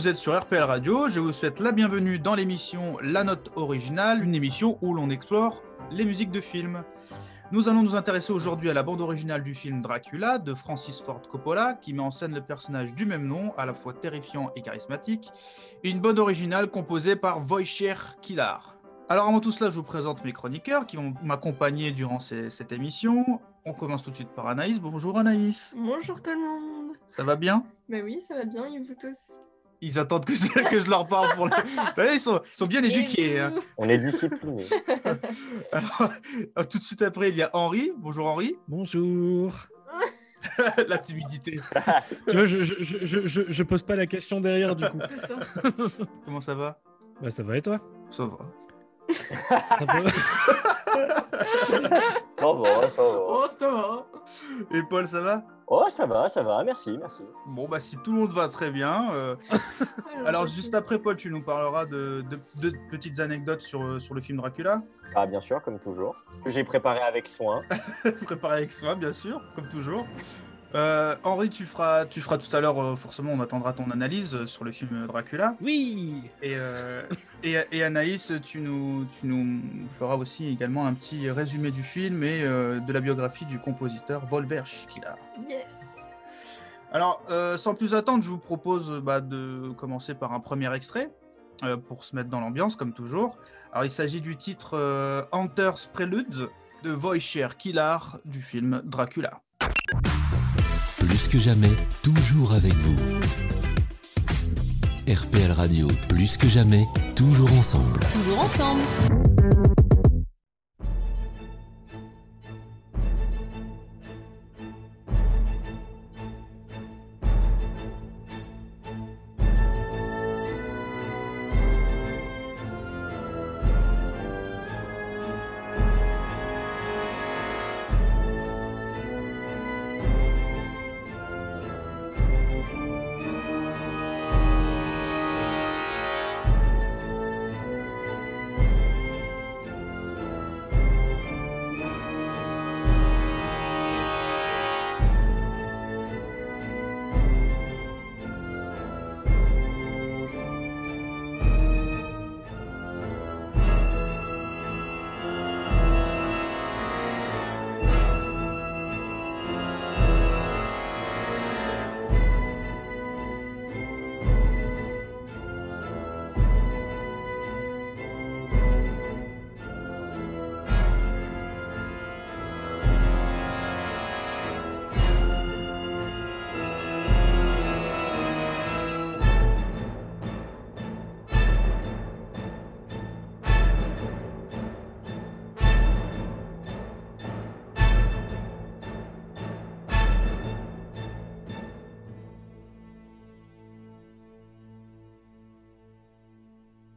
Vous êtes sur RPL Radio, je vous souhaite la bienvenue dans l'émission La Note Originale, une émission où l'on explore les musiques de films. Nous allons nous intéresser aujourd'hui à la bande originale du film Dracula de Francis Ford Coppola, qui met en scène le personnage du même nom, à la fois terrifiant et charismatique, une bande originale composée par Wojciech Kilar. Alors avant tout cela, je vous présente mes chroniqueurs qui vont m'accompagner durant ces- cette émission. On commence tout de suite par Anaïs. Bonjour Anaïs. Bonjour tout le monde. Ça va bien? Bah oui, ça va bien et vous tous? Ils attendent que je, que je leur parle pour le... Vous voyez, ils, sont, bien éduqués. Hein. On est discipliné. Alors, euh, tout de suite après, il y a Henri. Bonjour Henri. Bonjour. la timidité. Tu vois, je, je, je, je, je- je pose pas la question derrière du coup. Ça. Comment ça va? Bah ça va et toi? Ça va. Ça va Ça va, ça va. Oh, ça va. Et Paul, ça va? Oh, ça va, ça va, merci, merci. Bon, bah si tout le monde va très bien. euh, Alors, juste après, Paul, tu nous parleras de, de- de petites anecdotes sur, euh, sur le film Dracula? Ah, bien sûr, comme toujours. Que j'ai préparé avec soin. Préparé avec soin, bien sûr, comme toujours. Euh, Henri, tu feras, tu feras tout à l'heure, euh, forcément, on attendra ton analyse euh, sur le film Dracula. Oui Et, euh, et, et Anaïs, tu nous, tu nous feras aussi également un petit résumé du film et euh, de la biographie du compositeur Volver Schiller. Yes. Alors, euh, sans plus attendre, je vous propose bah, de commencer par un premier extrait euh, pour se mettre dans l'ambiance, comme toujours. Alors, il s'agit du titre euh, Hunter's Prelude de Wojciech Kilar du film Dracula. Plus que jamais, toujours avec vous. RPL Radio, plus que jamais, toujours ensemble. Toujours ensemble.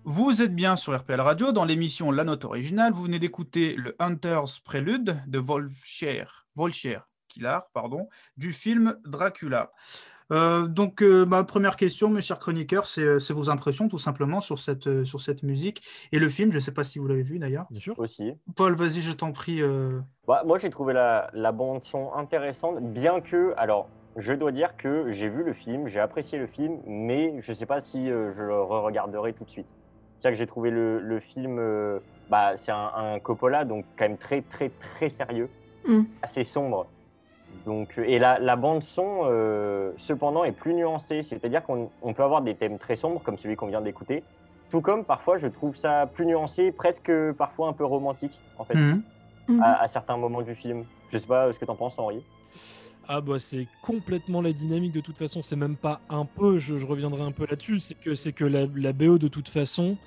Vous êtes bien sur RPL Radio dans l'émission La Note Originale. Vous venez d'écouter le Hunter's Prelude de Wojciech, Wojciech Kilar, pardon, du film Dracula. Euh, donc, euh, ma première question, mes chers chroniqueurs, c'est euh, c'est vos impressions tout simplement sur cette, euh, sur cette musique et le film. Je ne sais pas si vous l'avez vu d'ailleurs. Bien sûr. Aussi. Paul, vas-y, je t'en prie. euh, Bah, moi, j'ai trouvé la, la bande-son intéressante, bien que. Alors, je dois dire que j'ai vu le film, j'ai apprécié le film, mais je ne sais pas si je le re-regarderai tout de suite. C'est-à-dire que j'ai trouvé le, le film. euh, bah, c'est un, un Coppola, donc quand même très, très, très sérieux, Mm. assez sombre. Donc, euh, et la, la bande-son, euh, cependant, est plus nuancée. C'est-à-dire qu'on on peut avoir des thèmes très sombres, comme celui qu'on vient d'écouter. Tout comme parfois, je trouve ça plus nuancé, presque parfois un peu romantique, en fait, mhm. Mhm. à, à certains moments du film. Je sais pas ce que tu en penses, Henri. Ah bah c'est complètement la dynamique de toute façon, c'est même pas un peu, je, reviendrai un peu là-dessus, c'est que, c'est que la, BO de toute façon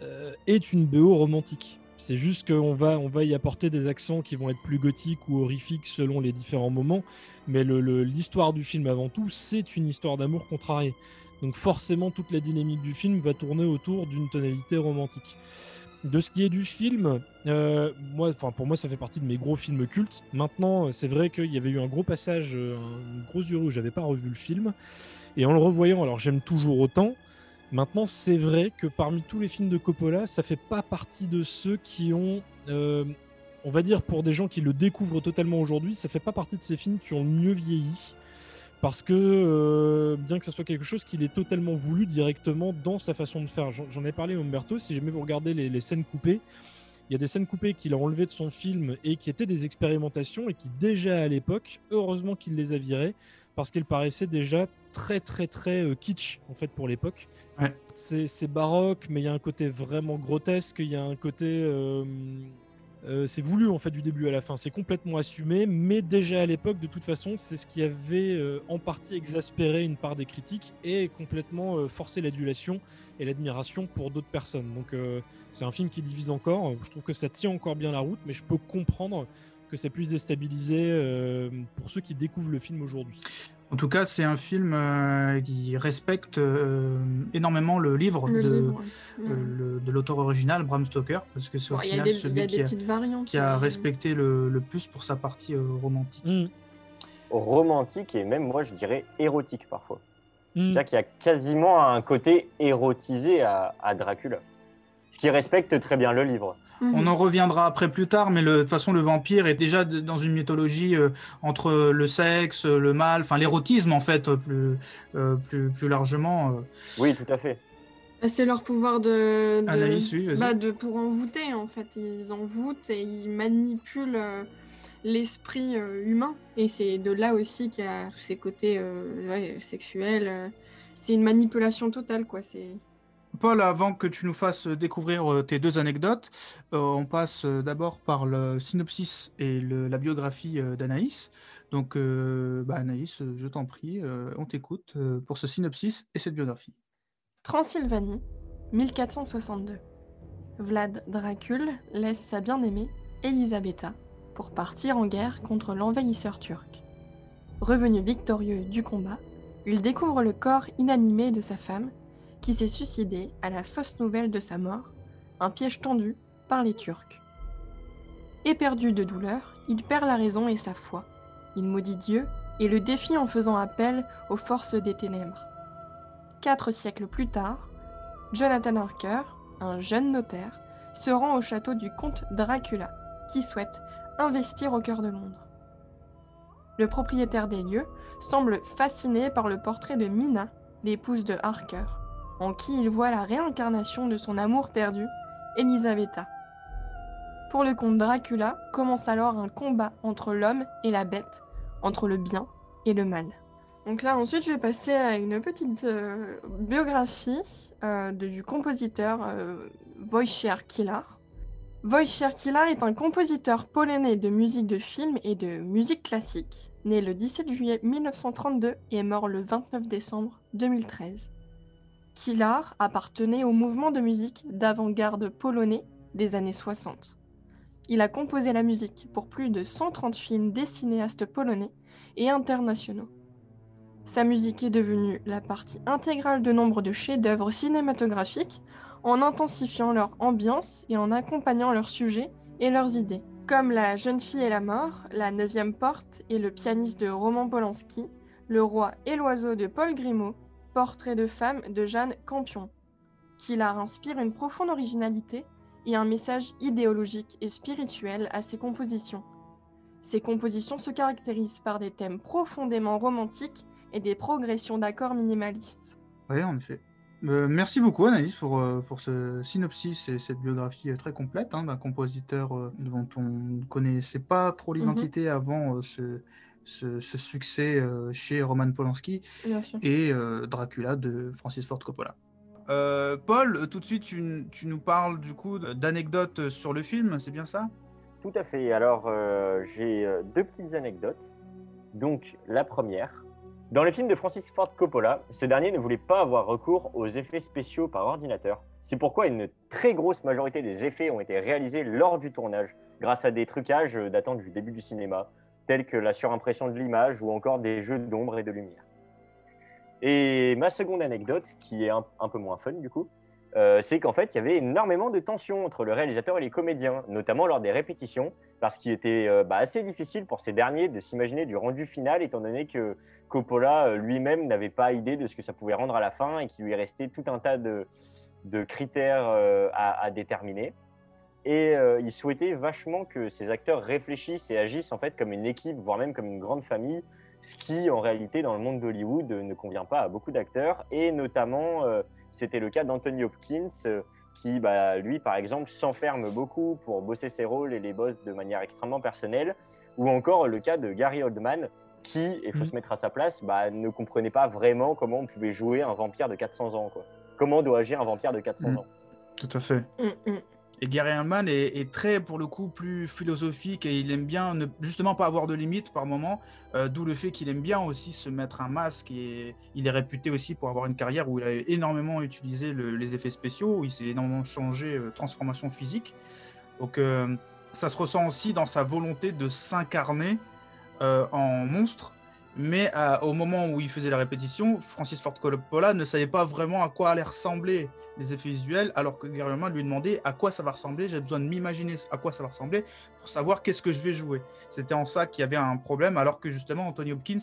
euh, est une BO romantique. C'est juste qu'on va, on va y apporter des accents qui vont être plus gothiques ou horrifiques selon les différents moments, mais l'histoire du film avant tout, c'est une histoire d'amour contrarié. Donc forcément, toute la dynamique du film va tourner autour d'une tonalité romantique. De ce qui est du film, euh, moi, pour moi, ça fait partie de mes gros films cultes. Maintenant, c'est vrai qu'il y avait eu un gros passage, euh, une grosse durée où j'avais pas revu le film, et en le revoyant, alors j'aime toujours autant. Maintenant, c'est vrai que parmi tous les films de Coppola, ça fait pas partie de ceux qui ont, euh, on va dire pour des gens qui le découvrent totalement aujourd'hui, ça fait pas partie de ces films qui ont mieux vieilli. Parce que euh, bien que ça soit quelque chose qu'il est totalement voulu directement dans sa façon de faire. J'en ai parlé à Umberto, si jamais vous regardez les, les scènes coupées, il y a des scènes coupées qu'il a enlevées de son film et qui étaient des expérimentations et qui déjà à l'époque, heureusement qu'il les a virées, parce qu'elles paraissaient déjà très très très euh, kitsch en fait pour l'époque. Ouais. C'est baroque, mais il y a un côté vraiment grotesque, il y a un côté... euh, euh, c'est voulu en fait du début à la fin, c'est complètement assumé, mais déjà à l'époque, de toute façon, c'est ce qui avait euh, en partie exaspéré une part des critiques et complètement euh, forcé l'adulation et l'admiration pour d'autres personnes. Donc c'est un film qui divise encore. Je trouve que ça tient encore bien la route, mais je peux comprendre que ça puisse déstabiliser pour ceux qui découvrent le film aujourd'hui. En tout cas, c'est un film euh, qui respecte euh, énormément le livre Le de, livre. ouais. euh, le- de l'auteur original, Bram Stoker, parce que c'est au Bon, final des, celui qui a, qui respecté le, le plus pour sa partie euh, romantique. Mm. Romantique et même, moi, je dirais érotique parfois. Mm. C'est-à-dire qu'il y a quasiment un côté érotisé à, à Dracula. Ce qui respecte très bien le livre. Mhm. On en reviendra après plus tard, mais le- de toute façon, le vampire est déjà de- dans une mythologie euh, entre le sexe, le mal, enfin l'érotisme en fait, euh, plus, euh, plus, plus largement. euh. Oui, tout à fait. Bah, C'est leur pouvoir de, de, Anaïs, oui, bah, de pour envoûter en fait. Ils envoûtent et ils manipulent euh, l'esprit euh, humain. Et c'est de là aussi qu'il y a tous ces côtés euh, ouais, sexuels. euh. C'est une manipulation totale quoi. C'est Paul, avant que tu nous fasses découvrir euh, tes deux anecdotes, euh, on passe euh, d'abord par le synopsis et la biographie d'Anaïs. Donc, bah, Anaïs, je t'en prie, on t'écoute pour ce synopsis et cette biographie. Transylvanie, 1462. Vlad Dracul laisse sa bien-aimée, Elisabetta, pour partir en guerre contre l'envahisseur turc. Revenu victorieux du combat, il découvre le corps inanimé de sa femme, qui s'est suicidée à la fausse nouvelle de sa mort, un piège tendu par les Turcs. Éperdu de douleur, il perd la raison et sa foi. Il maudit Dieu et le défie en faisant appel aux forces des ténèbres. Quatre siècles plus tard, Jonathan Harker, un jeune notaire, se rend au château du comte Dracula, qui souhaite investir au cœur de Londres. Le propriétaire des lieux semble fasciné par le portrait de Mina, l'épouse de Harker, en qui il voit la réincarnation de son amour perdu, Elisabetta. Pour le comte Dracula commence alors un combat entre l'homme et la bête, entre le bien et le mal. Donc là, ensuite, je vais passer à une petite euh, biographie euh, du compositeur euh, Wojciech Kilar. Wojciech Kilar est un compositeur polonais de musique de film et de musique classique, né le 17 juillet 1932 et mort le 29 décembre 2013. Kilar appartenait au mouvement de musique d'avant-garde polonais des années 60. Il a composé la musique pour plus de 130 films des cinéastes polonais et internationaux. Sa musique est devenue la partie intégrale de nombre de chefs-d'œuvre cinématographiques en intensifiant leur ambiance et en accompagnant leurs sujets et leurs idées, comme La jeune fille et la mort, La neuvième porte et Le pianiste de Roman Polanski, Le roi et l'oiseau de Paul Grimaud, Portrait de femme de Jeanne Campion, qui leur inspire une profonde originalité et un message idéologique et spirituel à ses compositions. Ses compositions se caractérisent par des thèmes profondément romantiques et des progressions d'accords minimalistes. Oui, en effet. Euh, merci beaucoup Anaïs pour, euh, pour ce synopsis et cette biographie euh, très complète hein, d'un compositeur dont on ne connaissait pas trop l'identité avant ce, ce- ce succès euh, chez Roman Polanski et euh, Dracula de Francis Ford Coppola. Euh, Paul, tout de suite tu, tu nous parles du coup d'anecdotes sur le film, c'est bien ça? Tout à fait. Alors, euh, j'ai deux petites anecdotes. Donc, la première. Dans le film de Francis Ford Coppola, ce dernier ne voulait pas avoir recours aux effets spéciaux par ordinateur. C'est pourquoi une très grosse majorité des effets ont été réalisés lors du tournage, grâce à des trucages datant du début du cinéma, tels que la surimpression de l'image ou encore des jeux d'ombre et de lumière. Et ma seconde anecdote, qui est un, peu moins fun du coup, euh, c'est qu'en fait, il y avait énormément de tension entre le réalisateur et les comédiens, notamment lors des répétitions, parce qu'il était euh, bah, assez difficile pour ces derniers de s'imaginer du rendu final, étant donné que Coppola euh, lui-même n'avait pas idée de ce que ça pouvait rendre à la fin et qu'il lui restait tout un tas de, critères à déterminer. Et euh, il souhaitait vachement que ces acteurs réfléchissent et agissent en fait comme une équipe, voire même comme une grande famille, ce qui en réalité dans le monde d'Hollywood ne convient pas à beaucoup d'acteurs, et notamment euh, c'était le cas d'Anthony Hopkins, euh, qui bah, lui par exemple s'enferme beaucoup pour bosser ses rôles et les bosse de manière extrêmement personnelle, ou encore le cas de Gary Oldman, qui, et il faut Mhm. se mettre à sa place, bah, ne comprenait pas vraiment comment on pouvait jouer un vampire de 400 ans. Quoi. Comment doit agir un vampire de 400 Mhm. ans Tout à fait. Mm, mm. Et Gary Oldman est, très, pour le coup, plus philosophique et il aime bien ne justement pas avoir de limites par moment, euh, d'où le fait qu'il aime bien aussi se mettre un masque et il est réputé aussi pour avoir une carrière où il a énormément utilisé le- les effets spéciaux, où il s'est énormément changé, euh, transformation physique. Donc euh, ça se ressent aussi dans sa volonté de s'incarner en monstre. Mais euh, au moment où il faisait la répétition, Francis Ford Coppola ne savait pas vraiment à quoi allaient ressembler les effets visuels, alors que Gary lui demandait à quoi ça va ressembler. J'ai besoin de m'imaginer à quoi ça va ressembler pour savoir qu'est-ce que je vais jouer. C'était en ça qu'il y avait un problème, alors que justement Anthony Hopkins,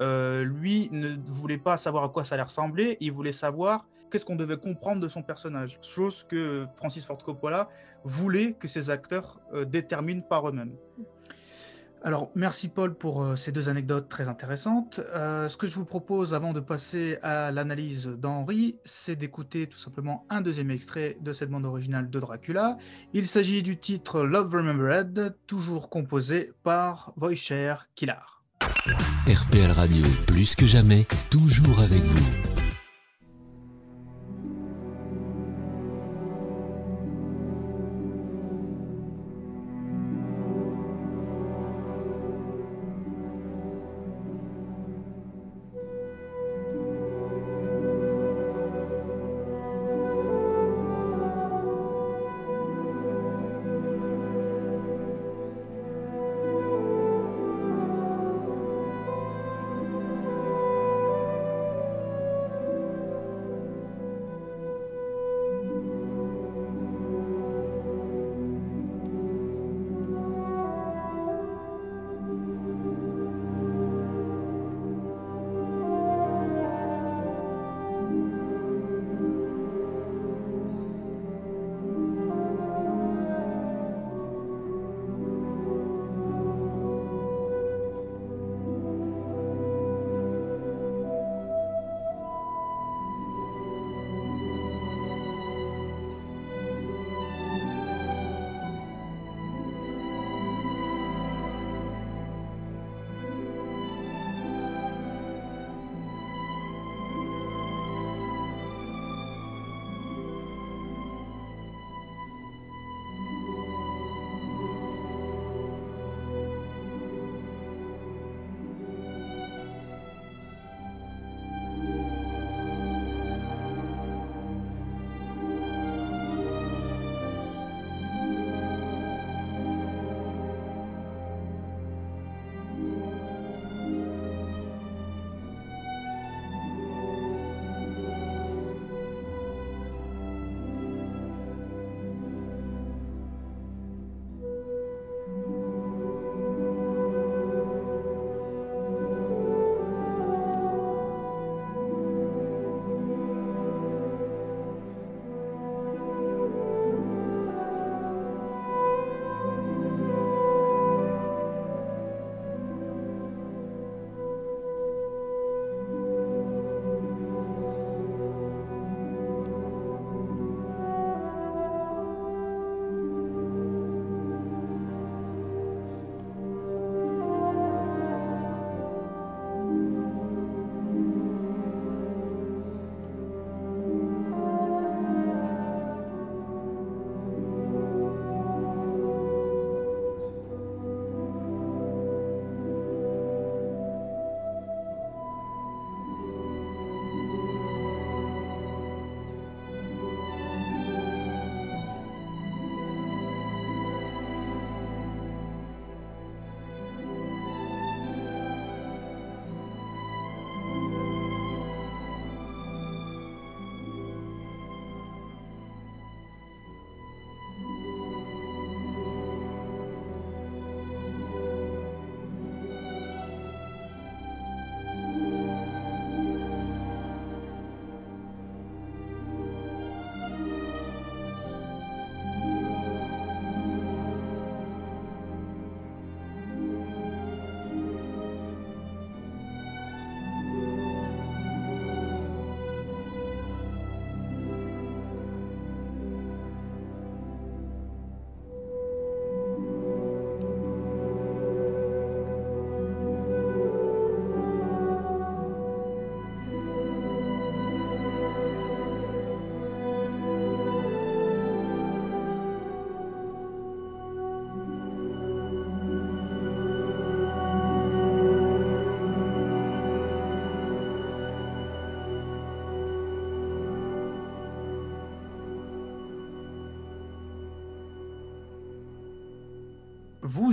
euh, lui, ne voulait pas savoir à quoi ça allait ressembler. Il voulait savoir qu'est-ce qu'on devait comprendre de son personnage. Chose que Francis Ford Coppola voulait que ses acteurs euh, déterminent par eux-mêmes. Alors, merci Paul pour euh, ces deux anecdotes très intéressantes. Euh, ce que je vous propose avant de passer à l'analyse d'Henri, c'est d'écouter tout simplement un deuxième extrait de cette bande originale de Dracula. Il s'agit du titre Love Remembered, toujours composé par Wojciech Kilar. RPL Radio, plus que jamais, toujours avec vous.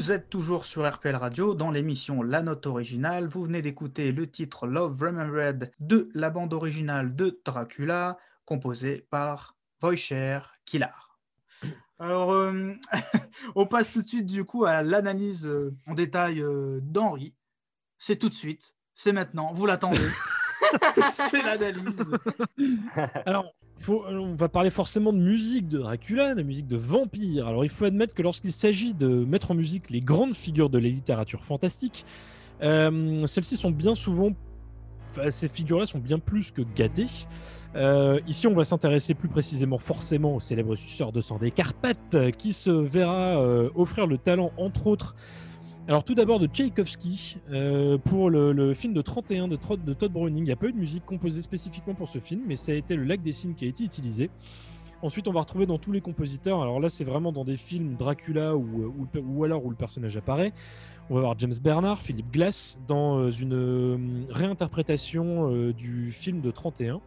Vous êtes toujours sur RPL Radio dans l'émission La Note Originale. Vous venez d'écouter le titre Love Remembered de la bande originale de Dracula, composée par Wojciech Kilar. Alors, euh, on passe tout de suite du coup à l'analyse euh, en détail euh, d'Henri. C'est tout de suite, c'est maintenant, vous l'attendez. c'est l'analyse. Alors, faut- euh, on va parler forcément de musique de Dracula, de musique de vampire. Alors, il faut admettre que lorsqu'il s'agit de mettre en musique les grandes figures de la littérature fantastique, euh, celles-ci sont bien souvent. ces figures-là sont bien plus que gâtées. Euh, ici, on va s'intéresser plus précisément forcément au célèbre suceur de sang des Carpates, qui se verra offrir le talent, entre autres, alors tout d'abord de Tchaïkovski euh, pour le, film de 31 de, Todd Browning. Il n'y a pas eu de musique composée spécifiquement pour ce film, mais ça a été le lac des signes qui a été utilisé. Ensuite, on va retrouver dans tous les compositeurs. Alors là, c'est vraiment dans des films Dracula ou, ou alors où le personnage apparaît. On va voir James Bernard, Philip Glass dans euh, une euh, réinterprétation euh, du film de 31.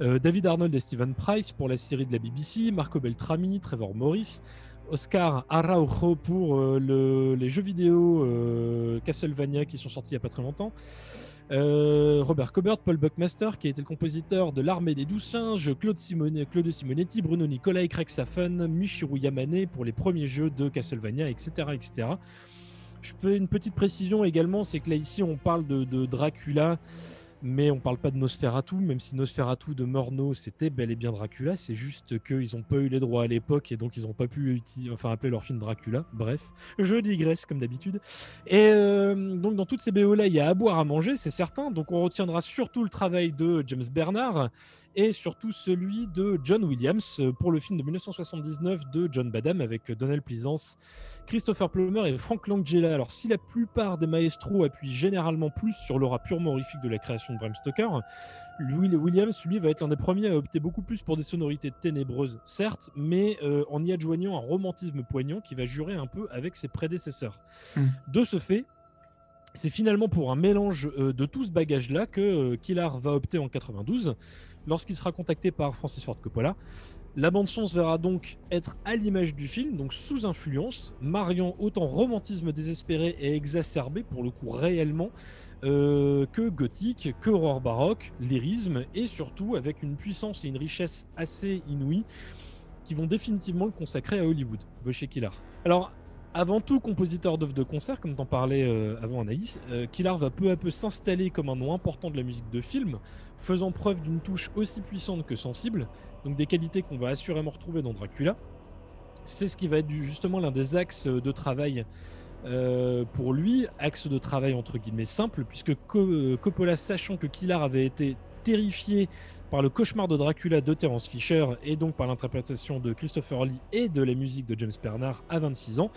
Euh, David Arnold et Stephen Price pour la série de la BBC, Marco Beltrami, Trevor Morris, Oscar Araujo pour euh, le- les jeux vidéo euh, Castlevania qui sont sortis il n'y a pas très longtemps. Euh, Robert Cobert, Paul Buckmaster, qui a été le compositeur de L'Armée des Douze Singes, Claude, Claude Simonetti, Bruno Nicolai, Craig Safen, Michiru Yamane pour les premiers jeux de Castlevania, etc. etc. Je fais une petite précision également, c'est que là ici on parle de Dracula, mais on parle pas de Nosferatu, même si Nosferatu de Murnau c'était bel et bien Dracula, c'est juste qu'ils n'ont pas eu les droits à l'époque et donc ils n'ont pas pu enfin appeler leur film Dracula. Bref, je digresse comme d'habitude. Et euh, donc dans toutes ces BO là, il y a à boire à manger, c'est certain. Donc on retiendra surtout le travail de James Bernard et surtout celui de John Williams euh, pour le film de 1979 de John Badham avec Donald Pleasance, Christopher Plummer et Frank Langella. Alors si la plupart des maestros appuient généralement plus sur l'aura purement horrifique de la création de Bram Stoker, Williams, lui, va être l'un des premiers à opter beaucoup plus pour des sonorités ténébreuses, certes, mais euh, en y adjoignant un romantisme poignant qui va jurer un peu avec ses prédécesseurs. Mm. De ce fait, c'est finalement pour un mélange euh, de tout ce bagage-là que euh, Killar va opter en 92, lorsqu'il sera contacté par Francis Ford Coppola. La bande-son se verra donc être à l'image du film, donc sous influence, mariant autant romantisme désespéré et exacerbé, pour le coup réellement, euh, que gothique, que horreur baroque, lyrisme, et surtout avec une puissance et une richesse assez inouïes qui vont définitivement le consacrer à Hollywood, Wojciech Killar. Alors, avant tout compositeur d'œuvres de concert, comme t'en parlais euh, avant Anaïs, euh, Killar va peu à peu s'installer comme un nom important de la musique de film, faisant preuve d'une touche aussi puissante que sensible, donc des qualités qu'on va assurément retrouver dans Dracula. C'est ce qui va être justement l'un des axes de travail euh, pour lui, axe de travail entre guillemets simple, puisque Co- Coppola, sachant que Killar avait été terrifié par le cauchemar de Dracula de Terence Fisher et donc par l'interprétation de Christopher Lee et de la musique de James Bernard à 26 ans,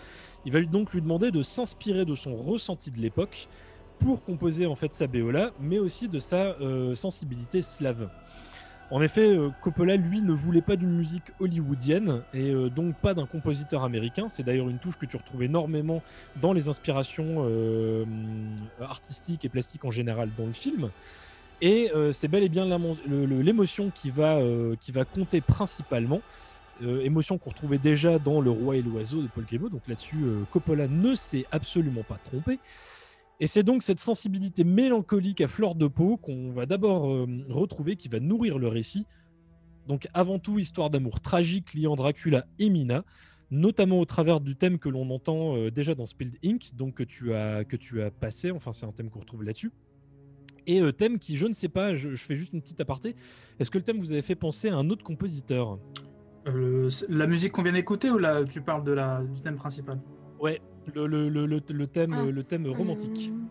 il va donc lui demander de s'inspirer de son ressenti de l'époque pour composer en fait sa BO là, mais aussi de sa euh, sensibilité slave. En effet, euh, Coppola, lui, ne voulait pas d'une musique hollywoodienne et euh, donc pas d'un compositeur américain. C'est d'ailleurs une touche que tu retrouves énormément dans les inspirations artistiques et plastiques en général dans le film. Et c'est bel et bien l'émotion qui, va, qui va compter principalement. Émotion qu'on retrouvait déjà dans Le Roi et l'Oiseau de Paul Grimaud. Donc là-dessus, Coppola ne s'est absolument pas trompé. Et c'est donc cette sensibilité mélancolique à fleur de peau qu'on va d'abord euh, retrouver, qui va nourrir le récit. Donc avant tout, histoire d'amour tragique liant Dracula et Mina, notamment au travers du thème que l'on entend euh, déjà dans Spilled Ink, donc que tu as, que tu as passé, enfin c'est un thème qu'on retrouve là-dessus. Et euh, thème qui, je ne sais pas, je, je fais juste une petite aparté, est-ce que le thème vous avez fait penser à un autre compositeur? La musique qu'on vient d'écouter ou là tu parles de la, du thème principal? Ouais, le, le, le, le- thème, Ah. le thème romantique. Hum,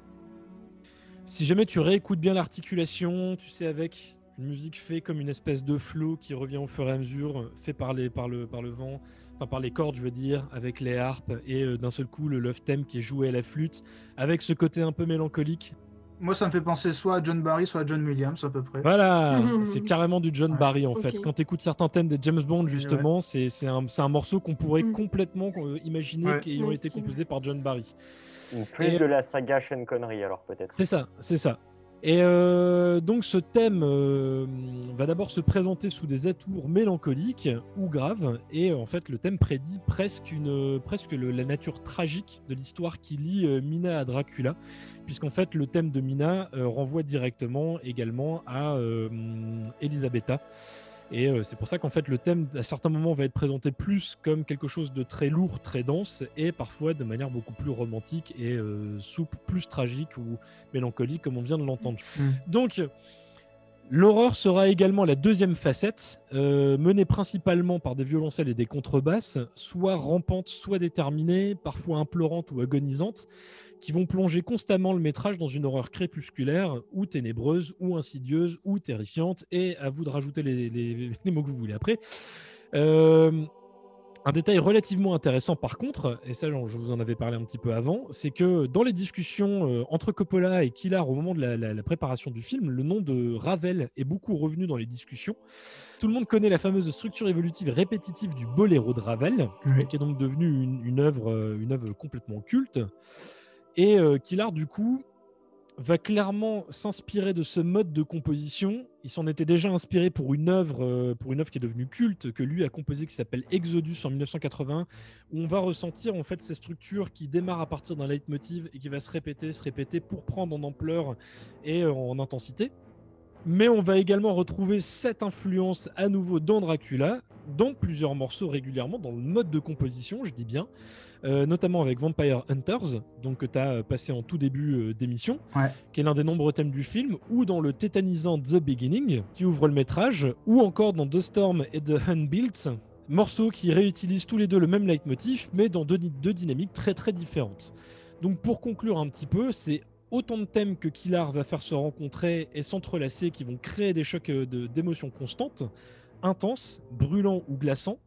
Si jamais tu réécoutes bien l'articulation, tu sais, avec une musique faite comme une espèce de flow qui revient au fur et à mesure, fait par, les, par, le, par le vent, enfin par les cordes, je veux dire, avec les harpes, et euh, d'un seul coup le love theme qui est joué à la flûte, avec ce côté un peu mélancolique. Moi, ça me fait penser soit à John Barry, soit à John Williams, à peu près. Voilà, c'est carrément du John Ouais. Barry en fait. Quand tu écoutes certains thèmes des James Bond, justement, c'est c'est un, c'est un morceau qu'on pourrait Mm. complètement euh, imaginer Ouais. qui ont été style. composés par John Barry. Ou plus Et- de la saga Sean Connery, alors peut-être. C'est ça, c'est ça. Et euh, donc ce thème euh, va d'abord se présenter sous des atours mélancoliques ou graves, et en fait le thème prédit presque, la nature tragique de l'histoire qui lie euh, Mina à Dracula, puisqu'en fait le thème de Mina euh, renvoie directement également à euh, Elisabetta. Et euh, c'est pour ça qu'en fait le thème à certains moments va être présenté plus comme quelque chose de très lourd, très dense, et parfois de manière beaucoup plus romantique et euh, souple, plus tragique ou mélancolique comme on vient de l'entendre. Mm. Donc l'horreur sera également la deuxième facette, euh, menée principalement par des violoncelles et des contrebasses, soit rampantes, soit déterminées, parfois implorantes ou agonisantes, qui vont plonger constamment le métrage dans une horreur crépusculaire, ou ténébreuse, ou insidieuse, ou terrifiante, et à vous de rajouter les, mots que vous voulez après. Euh, un détail relativement intéressant par contre, et ça je vous en avais parlé un petit peu avant, c'est que dans les discussions euh, entre Coppola et Killar au moment de la, la- la préparation du film, le nom de Ravel est beaucoup revenu dans les discussions. Tout le monde connaît la fameuse structure évolutive répétitive du boléro de Ravel, Oui. qui est donc devenue une, une œuvre, euh, une œuvre complètement culte. Et euh, Killar, du coup, va clairement s'inspirer de ce mode de composition. Il s'en était déjà inspiré pour une œuvre, euh, pour une œuvre qui est devenue culte, que lui a composée, qui s'appelle Exodus en 1981, où on va ressentir en fait ces structures qui démarrent à partir d'un leitmotiv et qui va se répéter, se répéter pour prendre en ampleur et en intensité. Mais on va également retrouver cette influence à nouveau dans Dracula, dans plusieurs morceaux régulièrement, dans le mode de composition, je dis bien, euh, notamment avec Vampire Hunters, donc que tu as passé en tout début euh, d'émission, Ouais. qui est l'un des nombreux thèmes du film, ou dans le tétanisant The Beginning, qui ouvre le métrage, ou encore dans The Storm et The Unbuilt, morceaux qui réutilisent tous les deux le même leitmotiv, mais dans deux, deux dynamiques très très différentes. Donc pour conclure un petit peu, c'est autant de thèmes que Killar va faire se rencontrer et s'entrelacer qui vont créer des chocs euh, d'émotions constantes, intenses, brûlants ou glaçants,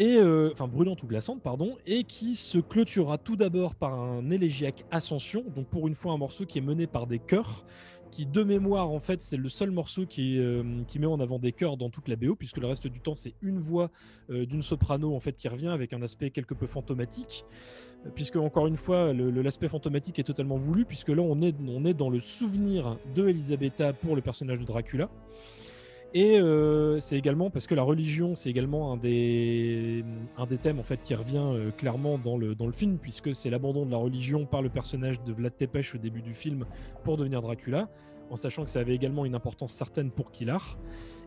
et euh, enfin brûlantes ou glaçantes, pardon, et qui se clôturera tout d'abord par un élégiaque Ascension, donc pour une fois un morceau qui est mené par des chœurs, qui de mémoire en fait c'est le seul morceau qui, euh, met en avant des chœurs dans toute la BO, puisque le reste du temps c'est une voix euh, d'une soprano en fait qui revient avec un aspect quelque peu fantomatique, puisque encore une fois l'aspect fantomatique est totalement voulu, puisque là on est, on est dans le souvenir de Elisabetta pour le personnage de Dracula. Et euh, c'est également parce que la religion, c'est également un des, un des thèmes en fait qui revient euh, clairement dans le, dans le film, puisque c'est l'abandon de la religion par le personnage de Vlad Tepes au début du film pour devenir Dracula, en sachant que ça avait également une importance certaine pour Killar.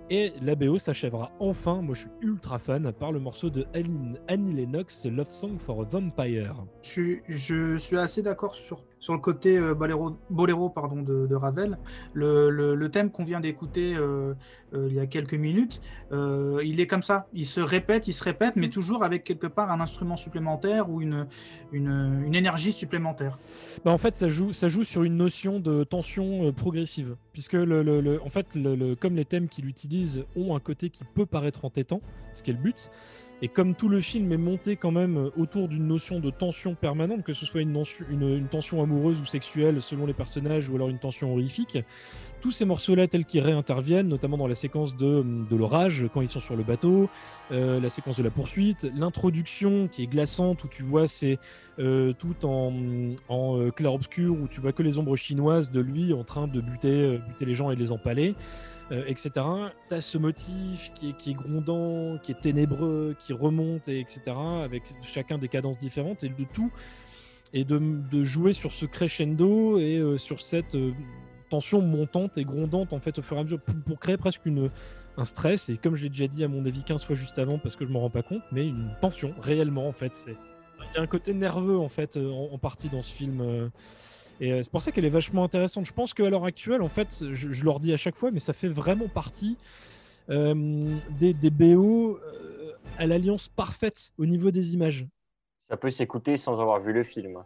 Et la BO s'achèvera enfin, moi je suis ultra fan, par le morceau de Annie, Annie Lennox, Love Song for a Vampire. Je je suis assez d'accord sur, sur le côté euh, boléro, boléro pardon, de, de Ravel. Le, le- le thème qu'on vient d'écouter euh, euh, il y a quelques minutes, il est comme ça. Il se répète, il se répète, mais toujours avec quelque part un instrument supplémentaire ou une, une, une énergie supplémentaire. Bah, en fait, ça joue, ça joue sur une notion de tension progressive, puisque le, le- le- en fait, comme les thèmes qu'il utilise ont un côté qui peut paraître entêtant, ce qui est le but, et comme tout le film est monté quand même euh, autour d'une notion de tension permanente, que ce soit une, tension amoureuse ou sexuelle selon les personnages, ou alors une tension horrifique, tous ces morceaux-là tels qu'ils réinterviennent, notamment dans la séquence de, de l'orage quand ils sont sur le bateau, euh, la séquence de la poursuite, l'introduction qui est glaçante où tu vois c'est euh, tout en, euh, clair-obscur où tu vois que les ombres chinoises de lui en train de buter, buter les gens et de les empaler, euh, etc. Tu as ce motif qui est, qui est grondant, qui est ténébreux, qui remonte, et etc. avec chacun des cadences différentes et de tout. Et de, jouer sur ce crescendo et euh, sur cette euh, tension montante et grondante en fait au fur et à mesure pour, créer presque une, un stress et comme je l'ai déjà dit à mon avis 15 fois juste avant parce que je m'en rends pas compte mais une tension réellement en fait c'est il y a un côté nerveux en fait en, partie dans ce film et euh, c'est pour ça qu'elle est vachement intéressante. Je pense qu'à l'heure actuelle en fait je, je leur dis à chaque fois mais ça fait vraiment partie euh, des, des BO euh, à l'alliance parfaite au niveau des images. Ça peut s'écouter sans avoir vu le film.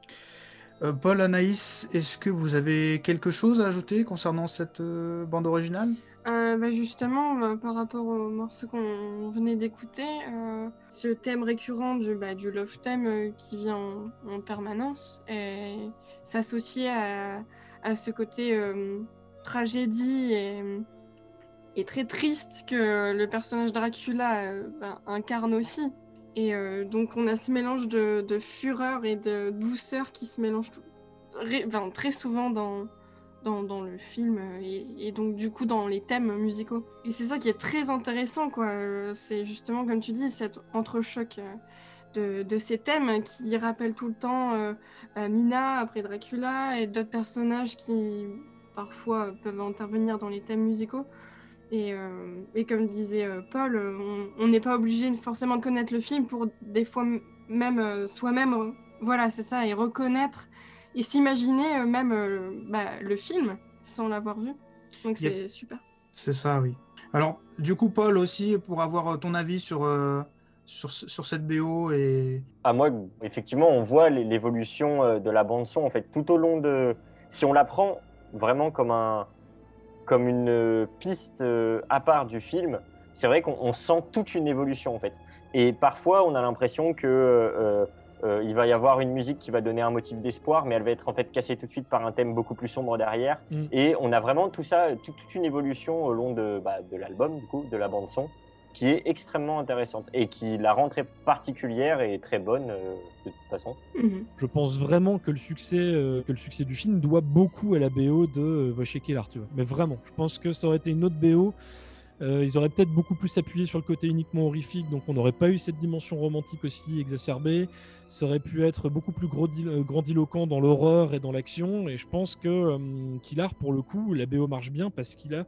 Euh, Paul, Anaïs, est-ce que vous avez quelque chose à ajouter concernant cette euh, bande originale? Euh, bah, justement, euh, par rapport au morceau qu'on venait d'écouter, euh, ce thème récurrent du, bah, du love theme euh, qui vient en, en permanence et s'associer à, à ce côté euh, tragédie et, très triste que le personnage Dracula euh, bah, incarne aussi. Et euh, donc on a ce mélange de, fureur et de douceur qui se mélange enfin, très souvent dans, dans, le film et, et donc du coup dans les thèmes musicaux. Et c'est ça qui est très intéressant, quoi. C'est justement, comme tu dis, cet entrechoc de, de ces thèmes qui rappellent tout le temps euh, euh, Mina après Dracula et d'autres personnages qui parfois peuvent intervenir dans les thèmes musicaux. Et, euh, et comme disait Paul, on- n'est pas obligé forcément de connaître le film pour des fois même soi-même, voilà, c'est ça, et reconnaître et s'imaginer même bah, le film sans l'avoir vu. Donc c'est super. C'est ça, oui. Alors, du coup, Paul aussi, pour avoir ton avis sur, euh, sur, ce- sur cette BO et... Ah, moi, effectivement, on voit l'é- l'évolution euh, de la bande-son, en fait, tout au long de... Si on la prend vraiment comme, un, comme une piste euh, à part du film, c'est vrai qu'on on sent toute une évolution, en fait. Et parfois, on a l'impression que euh, euh, il va y avoir une musique qui va donner un motif d'espoir, mais elle va être en fait cassée tout de suite par un thème beaucoup plus sombre derrière. Mm. Et on a vraiment tout ça, toute, toute une évolution au long de, bah, de l'album, du coup, de la bande-son, qui est extrêmement intéressante et qui la rend très particulière et très bonne euh, de toute façon. Mhm. Je pense vraiment que le succès, euh, que le succès du film doit beaucoup à la BO de euh, Wojciech tu vois. Mais vraiment, je pense que ça aurait été une autre BO. euh, ils auraient peut-être beaucoup plus appuyé sur le côté uniquement horrifique, donc on n'aurait pas eu cette dimension romantique aussi exacerbée. Ça aurait pu être beaucoup plus grandi- grandiloquent dans l'horreur et dans l'action. Et je pense que euh, Kilar, pour le coup, la BO marche bien parce qu'il a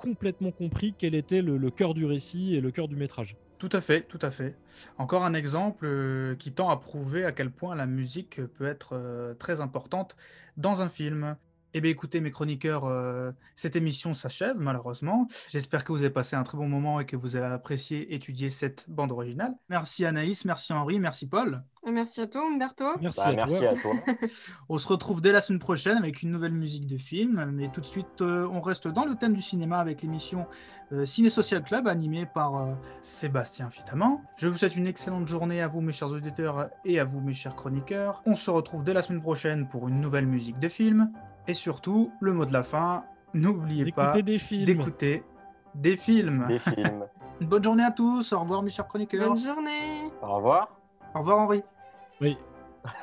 complètement compris quel était le, cœur du récit et le cœur du métrage. Tout à fait, tout à fait. Encore un exemple euh, qui tend à prouver à quel point la musique peut être euh, très importante dans un film. Eh bien écoutez mes chroniqueurs, euh, cette émission s'achève malheureusement. J'espère que vous avez passé un très bon moment et que vous avez apprécié étudier cette bande originale. Merci Anaïs, merci Henri, merci Paul. Merci à toi, Umberto. Merci Bah, à merci toi. à toi. On se retrouve dès la semaine prochaine avec une nouvelle musique de film. Mais tout de suite, euh, on reste dans le thème du cinéma avec l'émission euh, Ciné Social Club animée par euh, Sébastien Fitaman. Je vous souhaite une excellente journée à vous, mes chers auditeurs, et à vous, mes chers chroniqueurs. On se retrouve dès la semaine prochaine pour une nouvelle musique de film. Et surtout, le mot de la fin, n'oubliez pas D'écouter des films. d'écouter des films. Des films. Une bonne journée à tous. Au revoir, mes chers chroniqueurs. Bonne journée. Au revoir. Au revoir, Henri. Oui.